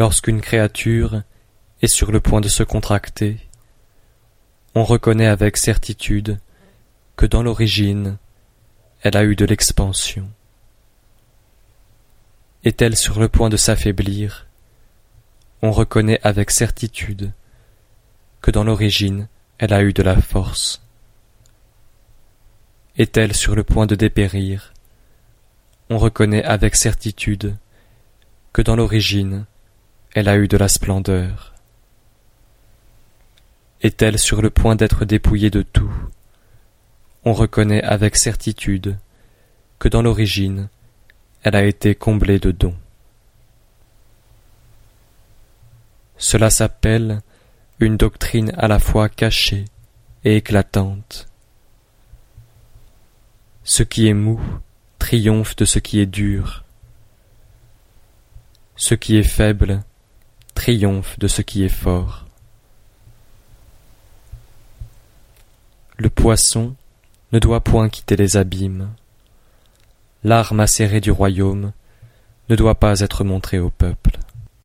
Lorsqu'une créature est sur le point de se contracter, on reconnaît avec certitude que dans l'origine, elle a eu de l'expansion. Est-elle sur le point de s'affaiblir? On reconnaît avec certitude que dans l'origine, elle a eu de la force. Est-elle sur le point de dépérir? On reconnaît avec certitude que dans l'origine, elle a eu de la splendeur. Est-elle sur le point d'être dépouillée de tout? On reconnaît avec certitude que dans l'origine, elle a été comblée de dons. Cela s'appelle une doctrine à la fois cachée et éclatante. Ce qui est mou triomphe de ce qui est dur. Ce qui est faible triomphe de ce qui est fort. Le poisson ne doit point quitter les abîmes. L'arme acérée du royaume ne doit pas être montrée au peuple.